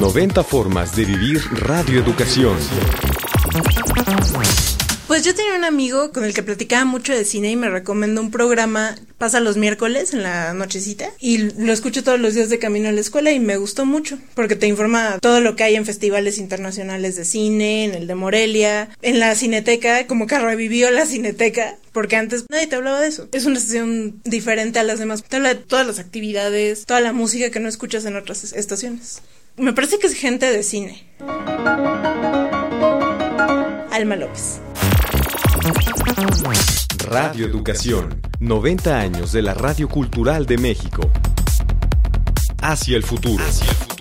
90 formas de vivir radioeducación. Pues yo tenía un amigo con el que platicaba mucho de cine y me recomendó un programa, pasa los miércoles en la nochecita, y lo escucho todos los días de camino a la escuela y me gustó mucho, porque te informa todo lo que hay en festivales internacionales de cine, en el de Morelia, en la cineteca, como que revivió la cineteca, porque antes nadie te hablaba de eso. Es una estación diferente a las demás, te habla de todas las actividades, toda la música que no escuchas en otras estaciones. Me parece que es gente de cine. Alma López. Radio Educación, 90 años de la Radio Cultural de México. Hacia el futuro. Hacia el futuro.